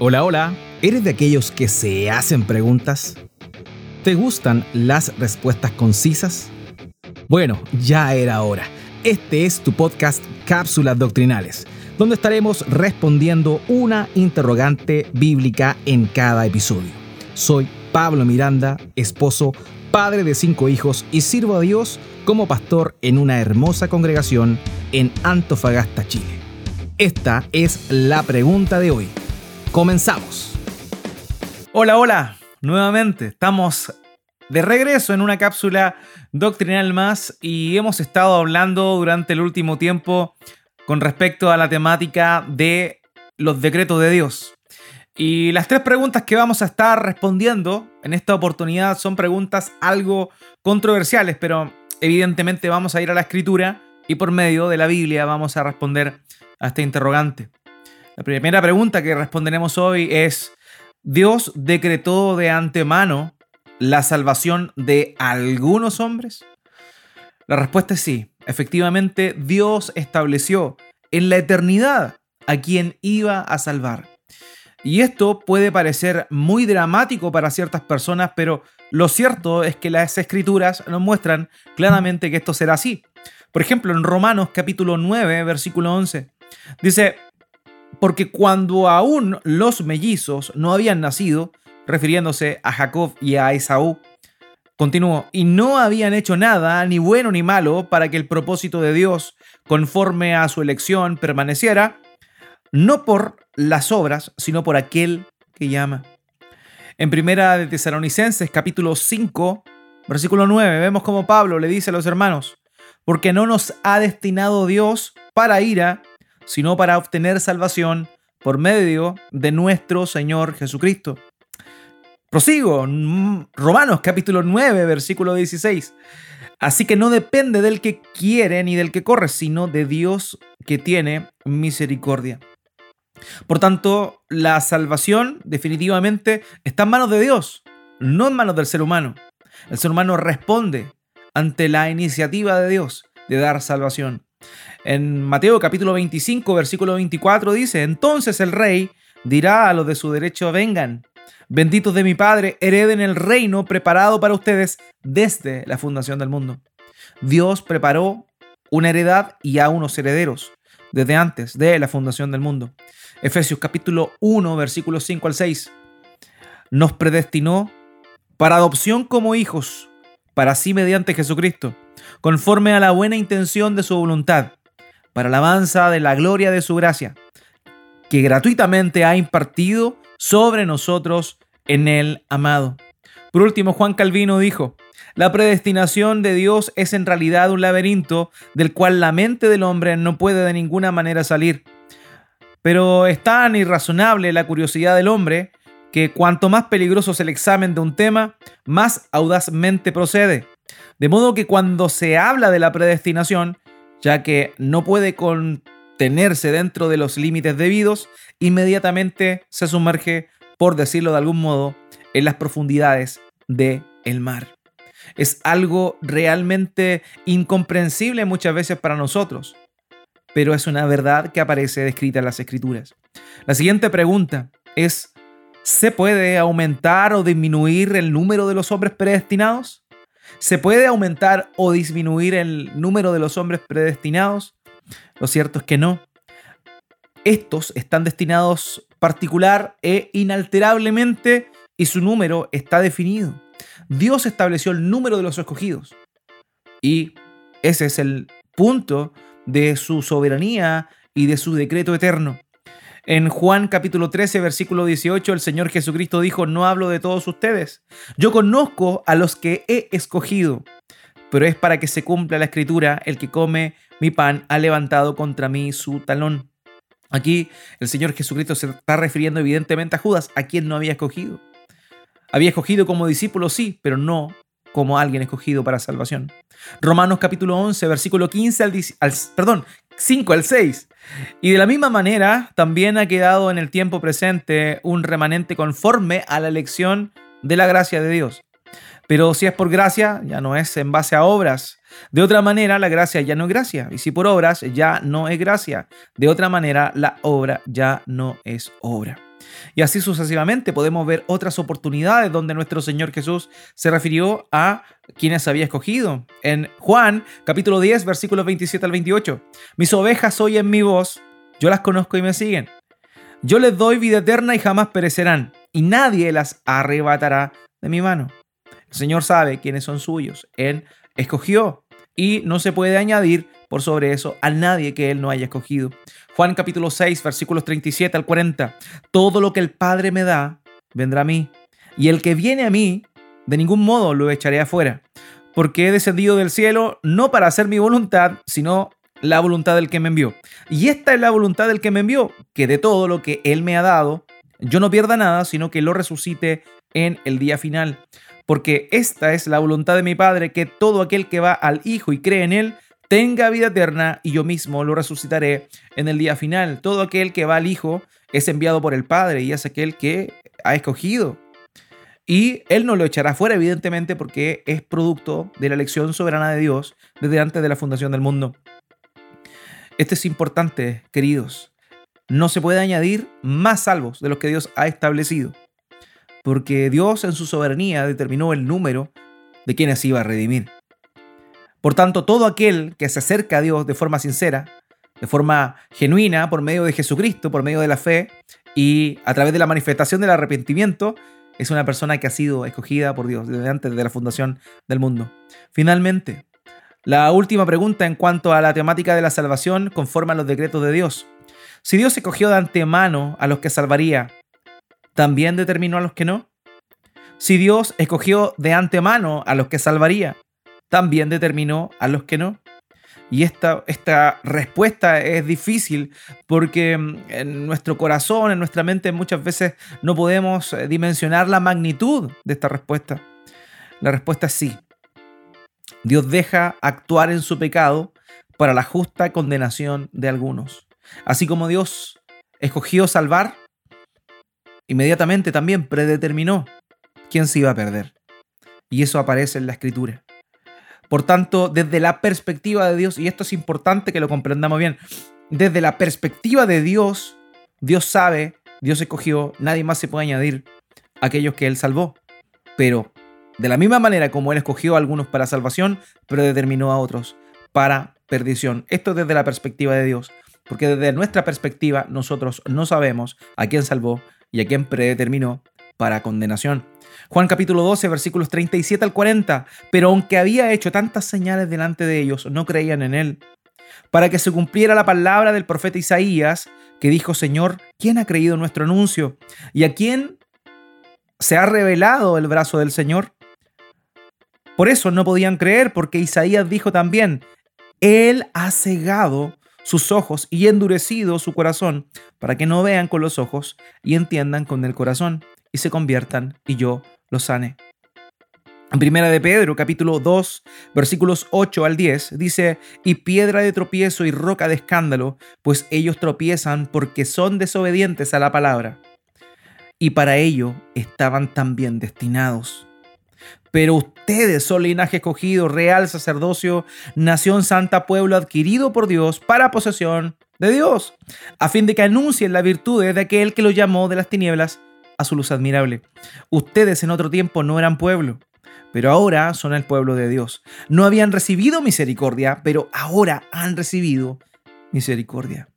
Hola, hola. ¿Eres de aquellos que se hacen preguntas? ¿Te gustan las respuestas concisas? Bueno, ya era hora. Este es tu podcast Cápsulas Doctrinales, donde estaremos respondiendo una interrogante bíblica en cada episodio. Soy Pablo Miranda, esposo, padre de cinco hijos y sirvo a Dios como pastor en una hermosa congregación en Antofagasta, Chile. Esta es la pregunta de hoy. Comenzamos. Hola, hola. Nuevamente estamos de regreso en una cápsula doctrinal más y hemos estado hablando durante el último tiempo con respecto a la temática de los decretos de Dios. Y las tres preguntas que vamos a estar respondiendo en esta oportunidad son preguntas algo controversiales, pero evidentemente vamos a ir a la escritura y por medio de la Biblia vamos a responder a este interrogante. La primera pregunta que responderemos hoy es, ¿Dios decretó de antemano la salvación de algunos hombres? La respuesta es sí. Efectivamente, Dios estableció en la eternidad a quien iba a salvar. Y esto puede parecer muy dramático para ciertas personas, pero lo cierto es que las escrituras nos muestran claramente que esto será así. Por ejemplo, en Romanos capítulo 9, versículo 11, dice, porque cuando aún los mellizos no habían nacido, refiriéndose a Jacob y a Esaú, continuó, y no habían hecho nada, ni bueno ni malo, para que el propósito de Dios, conforme a su elección, permaneciera, no por las obras, sino por aquel que llama. En primera de Tesalonicenses, capítulo 5, versículo 9, vemos como Pablo le dice a los hermanos, porque no nos ha destinado Dios para ira, sino para obtener salvación por medio de nuestro Señor Jesucristo. Prosigo, Romanos capítulo 9, versículo 16. Así que no depende del que quiere ni del que corre, sino de Dios que tiene misericordia. Por tanto, la salvación definitivamente está en manos de Dios, no en manos del ser humano. El ser humano responde ante la iniciativa de Dios de dar salvación. En Mateo capítulo 25, versículo 24 dice, entonces el rey dirá a los de su derecho, vengan, benditos de mi Padre, hereden el reino preparado para ustedes desde la fundación del mundo. Dios preparó una heredad y a unos herederos desde antes de la fundación del mundo. Efesios capítulo 1, versículos 5 al 6. Nos predestinó para adopción como hijos, para sí mediante Jesucristo, conforme a la buena intención de su voluntad para alabanza de la gloria de su gracia, que gratuitamente ha impartido sobre nosotros en el amado. Por último, Juan Calvino dijo, la predestinación de Dios es en realidad un laberinto del cual la mente del hombre no puede de ninguna manera salir. Pero es tan irrazonable la curiosidad del hombre que cuanto más peligroso es el examen de un tema, más audazmente procede. De modo que cuando se habla de la predestinación, ya que no puede contenerse dentro de los límites debidos, inmediatamente se sumerge, por decirlo de algún modo, en las profundidades del el mar. Es algo realmente incomprensible muchas veces para nosotros, pero es una verdad que aparece descrita en las escrituras. La siguiente pregunta es, ¿se puede aumentar o disminuir el número de los hombres predestinados? ¿Se puede aumentar o disminuir el número de los hombres predestinados? Lo cierto es que no. Estos están destinados particular e inalterablemente y su número está definido. Dios estableció el número de los escogidos. Y ese es el punto de su soberanía y de su decreto eterno. En Juan capítulo 13, versículo 18, el Señor Jesucristo dijo, no hablo de todos ustedes. Yo conozco a los que he escogido, pero es para que se cumpla la escritura, el que come mi pan ha levantado contra mí su talón. Aquí el Señor Jesucristo se está refiriendo evidentemente a Judas, a quien no había escogido. Había escogido como discípulo, sí, pero no como alguien escogido para salvación. Romanos capítulo 11, versículo 15 al, perdón, 5 al 6. Y de la misma manera, también ha quedado en el tiempo presente un remanente conforme a la elección de la gracia de Dios. Pero si es por gracia, ya no es en base a obras. De otra manera, la gracia ya no es gracia. Y si por obras, ya no es gracia. De otra manera, la obra ya no es obra. Y así sucesivamente podemos ver otras oportunidades donde nuestro Señor Jesús se refirió a quienes había escogido. En Juan capítulo 10 versículos 27 al 28. Mis ovejas oyen mi voz, yo las conozco y me siguen. Yo les doy vida eterna y jamás perecerán, y nadie las arrebatará de mi mano. El Señor sabe quiénes son suyos. Él escogió y no se puede añadir por sobre eso a nadie que Él no haya escogido. Juan capítulo 6, versículos 37 al 40. Todo lo que el Padre me da, vendrá a mí. Y el que viene a mí, de ningún modo lo echaré afuera. Porque he descendido del cielo no para hacer mi voluntad, sino la voluntad del que me envió. Y esta es la voluntad del que me envió, que de todo lo que Él me ha dado, yo no pierda nada, sino que lo resucite en el día final. Porque esta es la voluntad de mi Padre, que todo aquel que va al Hijo y cree en Él, tenga vida eterna y yo mismo lo resucitaré en el día final. Todo aquel que va al Hijo es enviado por el Padre y es aquel que ha escogido. Y Él no lo echará fuera, evidentemente, porque es producto de la elección soberana de Dios desde antes de la fundación del mundo. Esto es importante, queridos. No se puede añadir más salvos de los que Dios ha establecido, porque Dios en su soberanía determinó el número de quienes iba a redimir. Por tanto, todo aquel que se acerca a Dios de forma sincera, de forma genuina, por medio de Jesucristo, por medio de la fe y a través de la manifestación del arrepentimiento, es una persona que ha sido escogida por Dios desde antes de la fundación del mundo. Finalmente, la última pregunta en cuanto a la temática de la salvación conforme a los decretos de Dios. Si Dios escogió de antemano a los que salvaría, ¿también determinó a los que no? Si Dios escogió de antemano a los que salvaría, también determinó a los que no. Y esta, esta respuesta es difícil porque mm, en nuestro corazón, en nuestra mente, muchas veces no podemos eh, dimensionar la magnitud de esta respuesta. La respuesta es sí. Dios deja actuar en su pecado para la justa condenación de algunos. Así como Dios escogió salvar, inmediatamente también predeterminó quién se iba a perder. Y eso aparece en la escritura. Por tanto, desde la perspectiva de Dios, y esto es importante que lo comprendamos bien, desde la perspectiva de Dios, Dios sabe, Dios escogió, nadie más se puede añadir a aquellos que Él salvó. Pero de la misma manera como Él escogió a algunos para salvación, predeterminó a otros para perdición. Esto desde la perspectiva de Dios, porque desde nuestra perspectiva nosotros no sabemos a quién salvó y a quién predeterminó para condenación. Juan capítulo 12, versículos 37 al 40. Pero aunque había hecho tantas señales delante de ellos, no creían en él. Para que se cumpliera la palabra del profeta Isaías, que dijo, Señor, ¿quién ha creído nuestro anuncio? ¿Y a quién se ha revelado el brazo del Señor? Por eso no podían creer, porque Isaías dijo también, Él ha cegado sus ojos y endurecido su corazón, para que no vean con los ojos y entiendan con el corazón y se conviertan y yo los sane. En primera de Pedro, capítulo 2, versículos 8 al 10, dice, y piedra de tropiezo y roca de escándalo, pues ellos tropiezan porque son desobedientes a la palabra. Y para ello estaban también destinados. Pero ustedes son linaje escogido, real sacerdocio, nación santa, pueblo adquirido por Dios para posesión de Dios, a fin de que anuncien la virtud de aquel que los llamó de las tinieblas a su luz admirable. Ustedes en otro tiempo no eran pueblo, pero ahora son el pueblo de Dios. No habían recibido misericordia, pero ahora han recibido misericordia.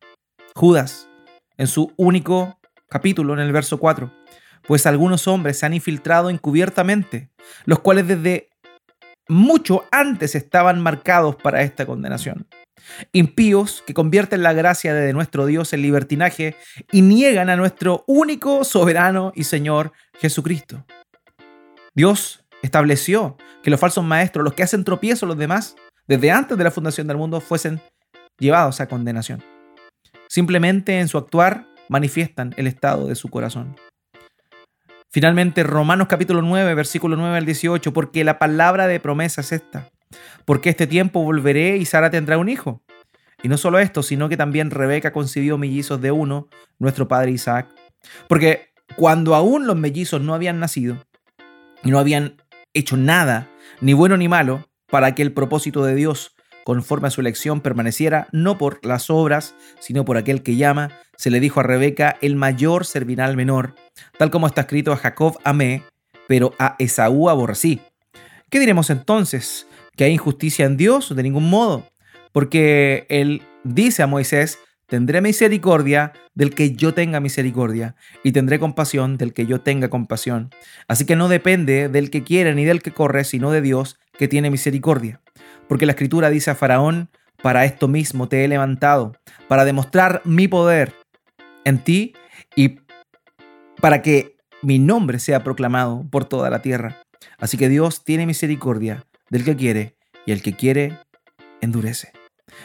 Judas, en su único capítulo, en el verso 4, pues algunos hombres se han infiltrado encubiertamente, los cuales desde mucho antes estaban marcados para esta condenación. Impíos que convierten la gracia de nuestro Dios en libertinaje y niegan a nuestro único soberano y Señor Jesucristo. Dios estableció que los falsos maestros, los que hacen tropiezo a los demás, desde antes de la fundación del mundo, fuesen llevados a condenación. Simplemente en su actuar manifiestan el estado de su corazón. Finalmente, Romanos capítulo 9, versículo 9 al 18, porque la palabra de promesa es esta porque este tiempo volveré y Sara tendrá un hijo. Y no solo esto, sino que también Rebeca concibió mellizos de uno, nuestro padre Isaac. Porque cuando aún los mellizos no habían nacido y no habían hecho nada, ni bueno ni malo, para que el propósito de Dios, conforme a su elección, permaneciera no por las obras, sino por aquel que llama, se le dijo a Rebeca, el mayor servirá al menor, tal como está escrito a Jacob amé, pero a Esaú aborrecí. ¿Qué diremos entonces? ¿Que hay injusticia en Dios? De ningún modo, porque él dice a Moisés, tendré misericordia del que yo tenga misericordia, y tendré compasión del que yo tenga compasión. Así que no depende del que quiere ni del que corre, sino de Dios que tiene misericordia. Porque la escritura dice a Faraón, para esto mismo te he levantado, para demostrar mi poder en ti y para que mi nombre sea proclamado por toda la tierra. Así que Dios tiene misericordia del que quiere y el que quiere endurece.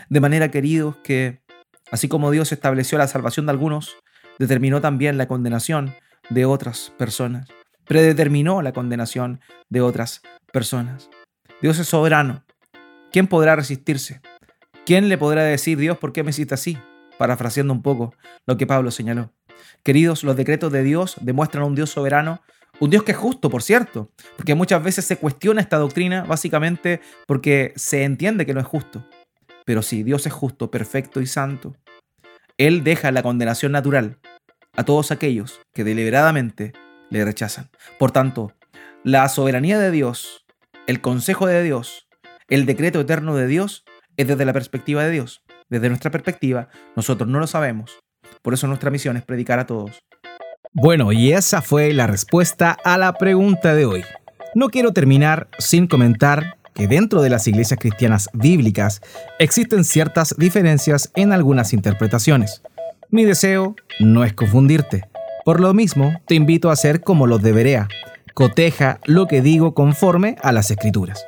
De manera, queridos, que así como Dios estableció la salvación de algunos, determinó también la condenación de otras personas. Predeterminó la condenación de otras personas. Dios es soberano. ¿Quién podrá resistirse? ¿Quién le podrá decir, Dios, por qué me hiciste así? Parafraseando un poco lo que Pablo señaló. Queridos, los decretos de Dios demuestran a un Dios soberano, un Dios que es justo, por cierto, porque muchas veces se cuestiona esta doctrina básicamente porque se entiende que no es justo. Pero sí, Dios es justo, perfecto y santo. Él deja la condenación natural a todos aquellos que deliberadamente le rechazan. Por tanto, la soberanía de Dios, el consejo de Dios, el decreto eterno de Dios es desde la perspectiva de Dios. Desde nuestra perspectiva, nosotros no lo sabemos. Por eso nuestra misión es predicar a todos. Bueno, y esa fue la respuesta a la pregunta de hoy. No quiero terminar sin comentar que dentro de las iglesias cristianas bíblicas existen ciertas diferencias en algunas interpretaciones. Mi deseo no es confundirte. Por lo mismo, te invito a hacer como los de Berea. Coteja lo que digo conforme a las escrituras.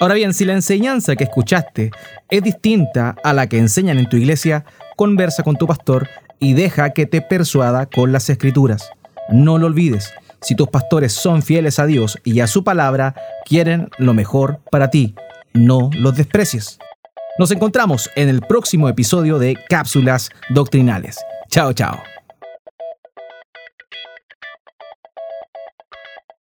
Ahora bien, si la enseñanza que escuchaste es distinta a la que enseñan en tu iglesia, conversa con tu pastor y deja que te persuada con las escrituras. No lo olvides, si tus pastores son fieles a Dios y a su palabra, quieren lo mejor para ti. No los desprecies. Nos encontramos en el próximo episodio de Cápsulas Doctrinales. Chao, chao.